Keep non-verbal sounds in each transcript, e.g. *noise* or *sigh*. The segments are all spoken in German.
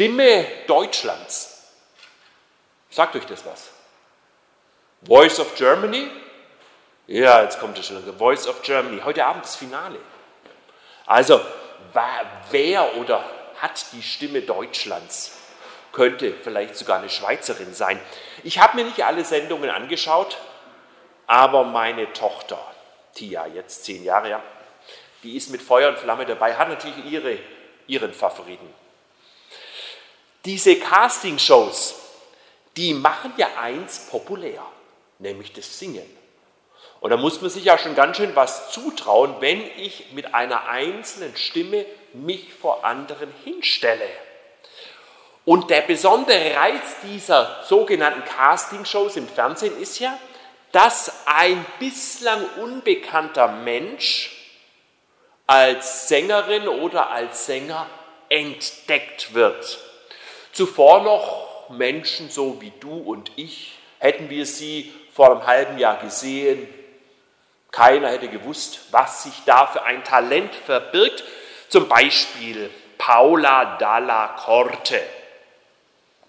Stimme Deutschlands. Sagt euch das was? Voice of Germany? Ja, jetzt kommt es schon. Voice of Germany. Heute Abend das Finale. Also, wer oder hat die Stimme Deutschlands? Könnte vielleicht sogar eine Schweizerin sein. Ich habe mir nicht alle Sendungen angeschaut, aber meine Tochter, Tia, jetzt zehn Jahre, ja, die ist mit Feuer und Flamme dabei, hat natürlich ihre, ihren Favoriten. Diese Castingshows, die machen ja eins populär, nämlich das Singen. Und da muss man sich ja schon ganz schön was zutrauen, wenn ich mit einer einzelnen Stimme mich vor anderen hinstelle. Und der besondere Reiz dieser sogenannten Castingshows im Fernsehen ist ja, dass ein bislang unbekannter Mensch als Sängerin oder als Sänger entdeckt wird. Zuvor noch Menschen so wie du und ich, hätten wir sie vor einem halben Jahr gesehen, keiner hätte gewusst, was sich da für ein Talent verbirgt. Zum Beispiel Paula Dalla Corte.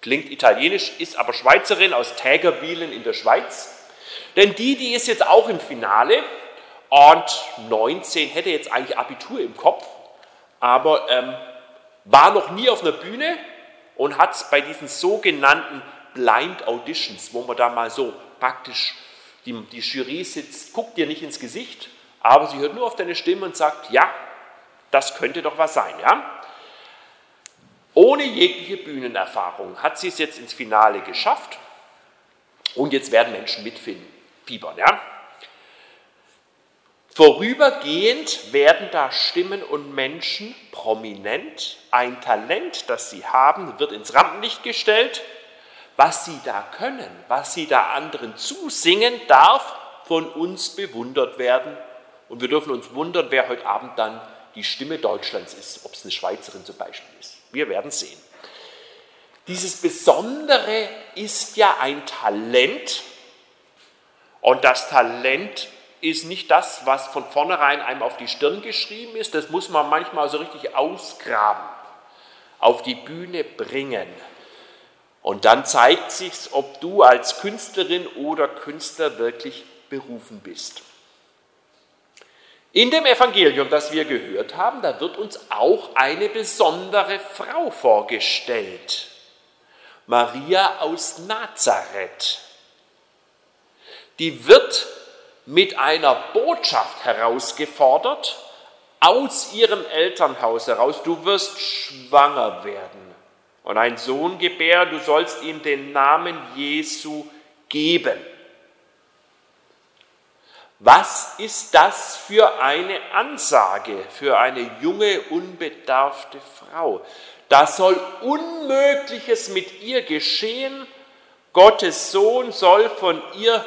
Klingt italienisch, ist aber Schweizerin aus Tägerwilen in der Schweiz. Denn die, die ist jetzt auch im Finale und 19 hätte jetzt eigentlich Abitur im Kopf, aber ähm, war noch nie auf einer Bühne und hat bei diesen sogenannten Blind Auditions, wo man da mal so praktisch die, die Jury sitzt, guckt dir nicht ins Gesicht, aber sie hört nur auf deine Stimme und sagt, ja, das könnte doch was sein, ja. Ohne jegliche Bühnenerfahrung hat sie es jetzt ins Finale geschafft und jetzt werden Menschen mitfiebern, ja. Vorübergehend werden da Stimmen und Menschen prominent. Ein Talent, das sie haben, wird ins Rampenlicht gestellt was sie da können, was sie da anderen zusingen, darf von uns bewundert werden. Und wir dürfen uns wundern, wer heute Abend dann die Stimme Deutschlands ist, ob es eine Schweizerin zum Beispiel ist. Wir werden sehen. Dieses Besondere ist ja ein Talent. Und das Talent ist nicht das, was von vornherein einem auf die Stirn geschrieben ist. Das muss man manchmal so richtig ausgraben, auf die Bühne bringen. Und dann zeigt sich, ob du als Künstlerin oder Künstler wirklich berufen bist. In dem Evangelium, das wir gehört haben, da wird uns auch eine besondere Frau vorgestellt. Maria aus Nazareth. Die wird mit einer Botschaft herausgefordert aus ihrem Elternhaus heraus. Du wirst schwanger werden und einen Sohn gebären, du sollst ihm den Namen Jesu geben. Was ist das für eine Ansage für eine junge, unbedarfte Frau? Da soll Unmögliches mit ihr geschehen. Gottes Sohn soll von ihr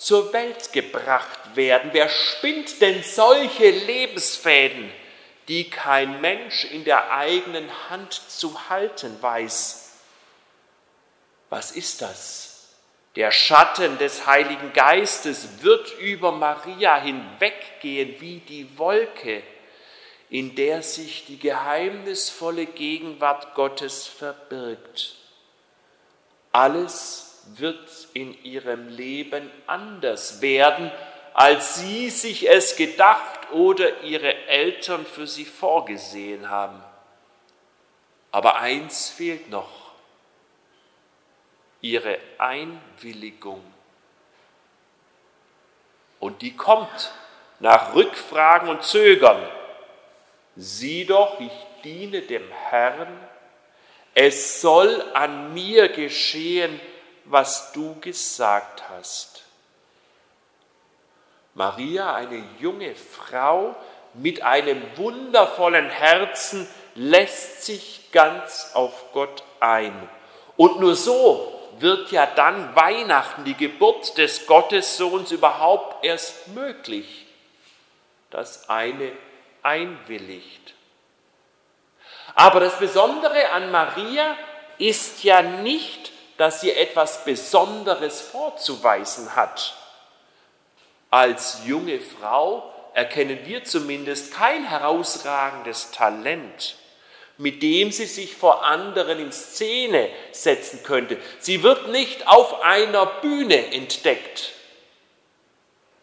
zur Welt gebracht werden. Wer spinnt denn solche Lebensfäden? die kein Mensch in der eigenen Hand zu halten weiß. Was ist das? Der Schatten des Heiligen Geistes wird über Maria hinweggehen wie die Wolke, in der sich die geheimnisvolle Gegenwart Gottes verbirgt. Alles wird in ihrem Leben anders werden, als sie sich es gedacht oder ihre Eltern für sie vorgesehen haben. Aber eins fehlt noch, ihre Einwilligung. Und die kommt nach Rückfragen und Zögern. Sieh doch, ich diene dem Herrn, es soll an mir geschehen, was du gesagt hast. Maria, eine junge Frau mit einem wundervollen Herzen, lässt sich ganz auf Gott ein. Und nur so wird ja dann Weihnachten, die Geburt des Gottessohns überhaupt erst möglich, dass eine einwilligt. Aber das Besondere an Maria ist ja nicht, dass sie etwas Besonderes vorzuweisen hat. Als junge Frau erkennen wir zumindest kein herausragendes Talent. mit dem sie sich vor anderen in Szene setzen könnte. Sie wird nicht auf einer Bühne entdeckt.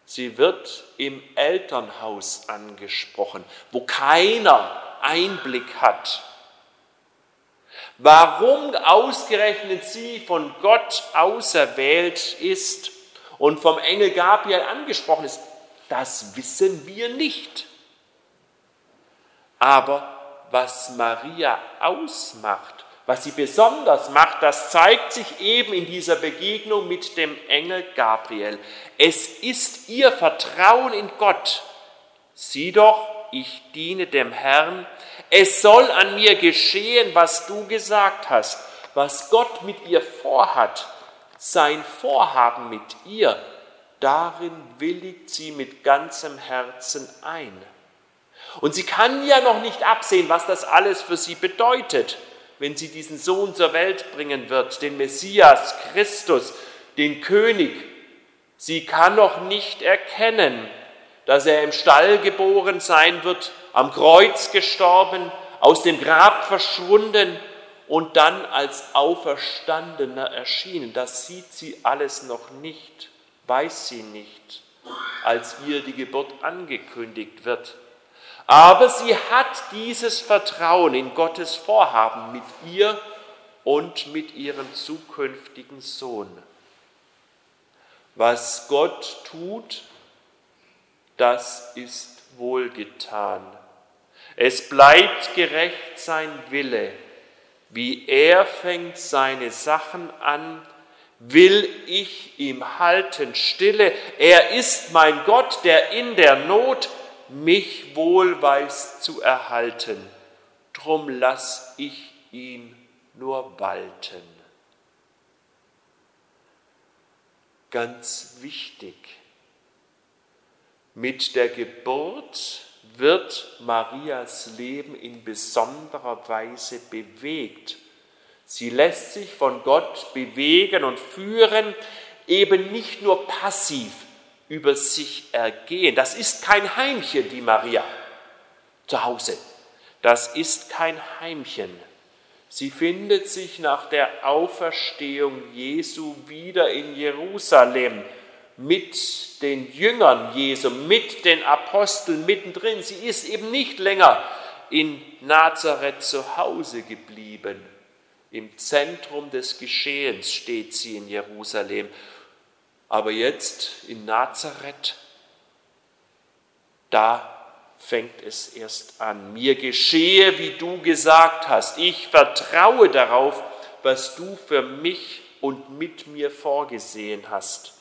Sie wird im Elternhaus angesprochen, wo keiner Einblick hat. Warum ausgerechnet sie von Gott auserwählt ist und vom Engel Gabriel angesprochen ist, das wissen wir nicht. Aber was Maria ausmacht, was sie besonders macht, das zeigt sich eben in dieser Begegnung mit dem Engel Gabriel. Es ist ihr Vertrauen in Gott. Sieh doch, ich diene dem Herrn. Es soll an mir geschehen, was du gesagt hast, was Gott mit ihr vorhat, sein Vorhaben mit ihr. Darin willigt sie mit ganzem Herzen ein. Und sie kann ja noch nicht absehen, was das alles für sie bedeutet, wenn sie diesen Sohn zur Welt bringen wird, den Messias, Christus, den König. Sie kann noch nicht erkennen, dass er im Stall geboren sein wird, am Kreuz gestorben, aus dem Grab verschwunden und dann als Auferstandener erschienen. Das sieht sie alles noch nicht, weiß sie nicht, als ihr die Geburt angekündigt wird. Aber sie hat dieses Vertrauen in Gottes Vorhaben mit ihr und mit ihrem zukünftigen Sohn. Was Gott tut, das ist wohlgetan. Es bleibt gerecht sein Wille. Wie er fängt seine Sachen an, will ich ihm halten stille. Er ist mein Gott, der in der Not mich wohl weiß zu erhalten, drum lass ich ihn nur walten. Ganz wichtig, mit der Geburt wird Marias Leben in besonderer Weise bewegt. Sie lässt sich von Gott bewegen und führen, eben nicht nur passiv, über sich ergehen. Das ist kein Heimchen, die Maria zu Hause. Das ist kein Heimchen. Sie findet sich nach der Auferstehung Jesu wieder in Jerusalem mit den Jüngern Jesu, mit den Aposteln mittendrin. Sie ist eben nicht länger in Nazareth zu Hause geblieben. Im Zentrum des Geschehens steht sie in Jerusalem aber jetzt in Nazareth, da fängt es erst an. Mir geschehe, wie du gesagt hast. Ich vertraue darauf, was du für mich und mit mir vorgesehen hast.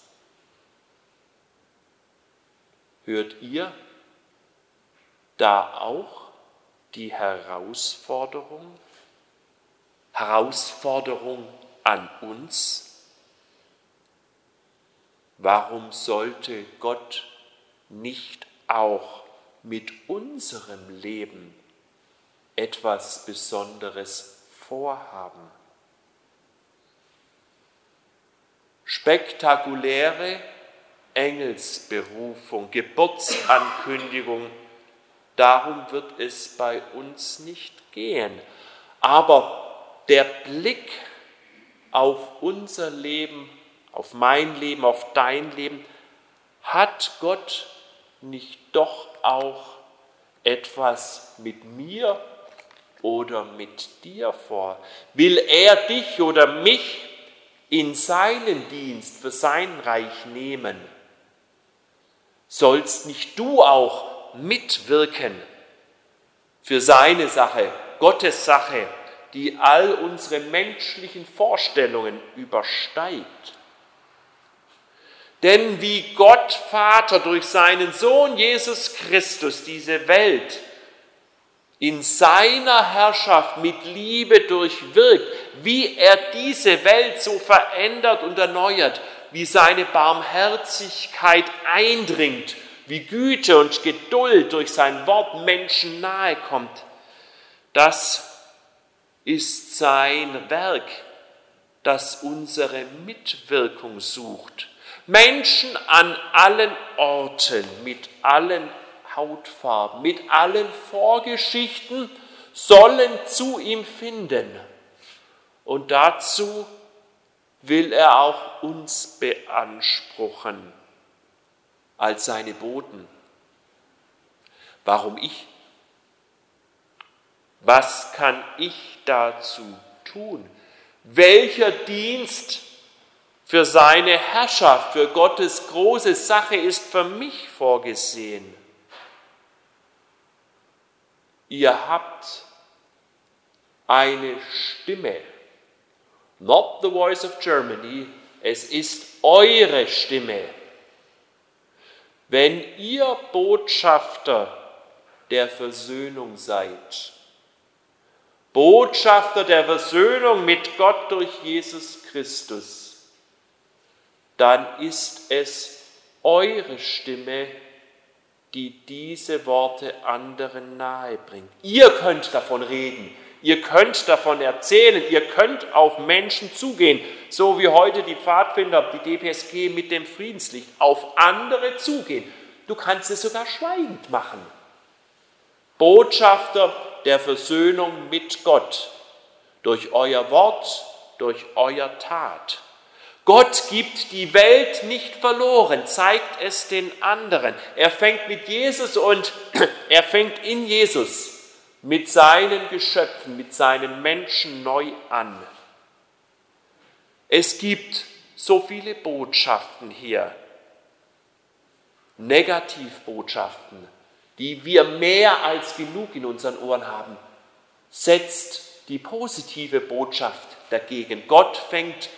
Hört ihr da auch die Herausforderung? Herausforderung an uns? Warum sollte Gott nicht auch mit unserem Leben etwas Besonderes vorhaben? Spektakuläre Engelsberufung, Geburtsankündigung, darum wird es bei uns nicht gehen. Aber der Blick auf unser Leben auf mein Leben, auf dein Leben, hat Gott nicht doch auch etwas mit mir oder mit dir vor? Will er dich oder mich in seinen Dienst für sein Reich nehmen? Sollst nicht du auch mitwirken für seine Sache, Gottes Sache, die all unsere menschlichen Vorstellungen übersteigt? Denn wie Gott Vater durch seinen Sohn Jesus Christus diese Welt in seiner Herrschaft mit Liebe durchwirkt, wie er diese Welt so verändert und erneuert, wie seine Barmherzigkeit eindringt, wie Güte und Geduld durch sein Wort Menschen nahe kommt. Das ist sein Werk, das unsere Mitwirkung sucht Menschen an allen Orten, mit allen Hautfarben, mit allen Vorgeschichten, sollen zu ihm finden. Und dazu will er auch uns beanspruchen als seine Boten. Warum ich? Was kann ich dazu tun? Welcher Dienst für seine Herrschaft, für Gottes große Sache ist für mich vorgesehen? Ihr habt eine Stimme. Not the voice of Germany, es ist eure Stimme. Wenn ihr Botschafter der Versöhnung seid, Botschafter der Versöhnung mit Gott durch Jesus Christus, dann ist es eure Stimme, die diese Worte anderen nahe bringt. Ihr könnt davon reden, ihr könnt davon erzählen, ihr könnt auf Menschen zugehen, so wie heute die Pfadfinder, die DPSG mit dem Friedenslicht, auf andere zugehen. Du kannst es sogar schweigend machen. Botschafter der Versöhnung mit Gott durch euer Wort, durch euer Tat. Gott gibt die Welt nicht verloren, zeigt es den anderen. Er fängt mit Jesus und *clears throat* er fängt in Jesus mit seinen Geschöpfen, mit seinen Menschen neu an. Es gibt so viele Botschaften hier, Negativbotschaften, die wir mehr als genug in unseren Ohren haben. Setzt die positive Botschaft dagegen. Gott fängt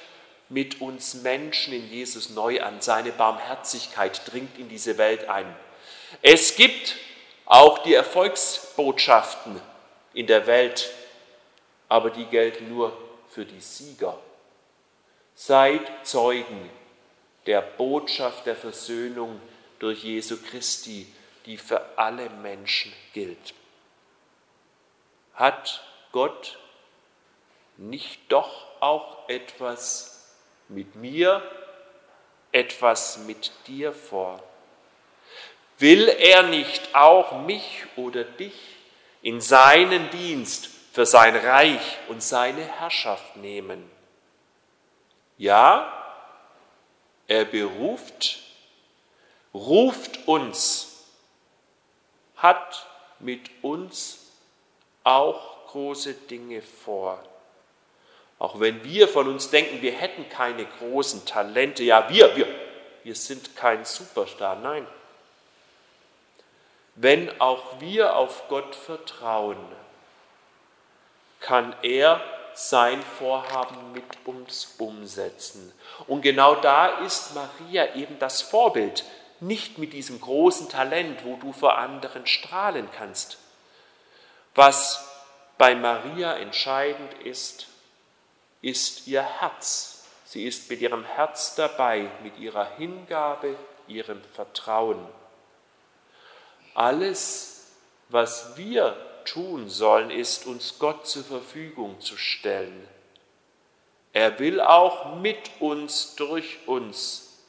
mit uns Menschen in Jesus neu an. Seine Barmherzigkeit dringt in diese Welt ein. Es gibt auch die Erfolgsbotschaften in der Welt, aber die gelten nur für die Sieger. Seid Zeugen der Botschaft der Versöhnung durch Jesu Christi, die für alle Menschen gilt. Hat Gott nicht doch auch etwas mit mir etwas mit dir vor? Will er nicht auch mich oder dich in seinen Dienst für sein Reich und seine Herrschaft nehmen? Ja, er beruft, ruft uns, hat mit uns auch große Dinge vor. Auch wenn wir von uns denken, wir hätten keine großen Talente. Ja, wir, wir, wir sind kein Superstar. Nein. Wenn auch wir auf Gott vertrauen, kann er sein Vorhaben mit uns umsetzen. Und genau da ist Maria eben das Vorbild. Nicht mit diesem großen Talent, wo du vor anderen strahlen kannst. Was bei Maria entscheidend ist, ist ihr Herz. Sie ist mit ihrem Herz dabei, mit ihrer Hingabe, ihrem Vertrauen. Alles, was wir tun sollen, ist uns Gott zur Verfügung zu stellen. Er will auch mit uns, durch uns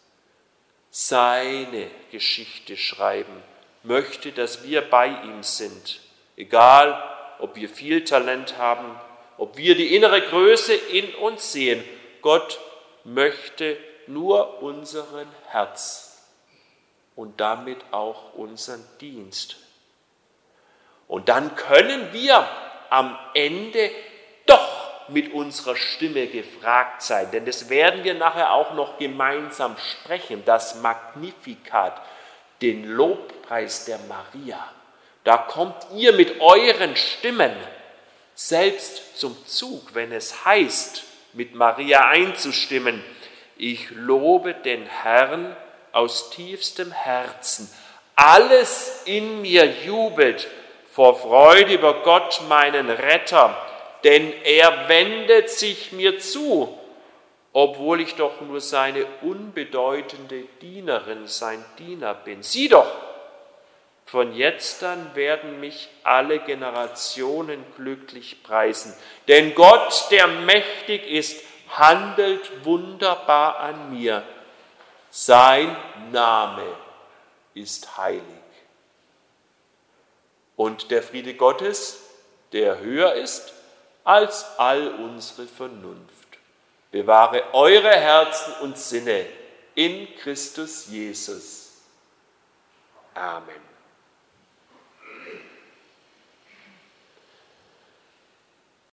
seine Geschichte schreiben, möchte, dass wir bei ihm sind, egal ob wir viel Talent haben ob wir die innere Größe in uns sehen. Gott möchte nur unseren Herz und damit auch unseren Dienst. Und dann können wir am Ende doch mit unserer Stimme gefragt sein, denn das werden wir nachher auch noch gemeinsam sprechen, das Magnifikat, den Lobpreis der Maria. Da kommt ihr mit euren Stimmen selbst zum Zug, wenn es heißt, mit Maria einzustimmen, ich lobe den Herrn aus tiefstem Herzen. Alles in mir jubelt vor Freude über Gott, meinen Retter, denn er wendet sich mir zu, obwohl ich doch nur seine unbedeutende Dienerin, sein Diener bin. Sieh doch, von jetzt an werden mich alle Generationen glücklich preisen. Denn Gott, der mächtig ist, handelt wunderbar an mir. Sein Name ist heilig. Und der Friede Gottes, der höher ist als all unsere Vernunft. Bewahre eure Herzen und Sinne in Christus Jesus. Amen.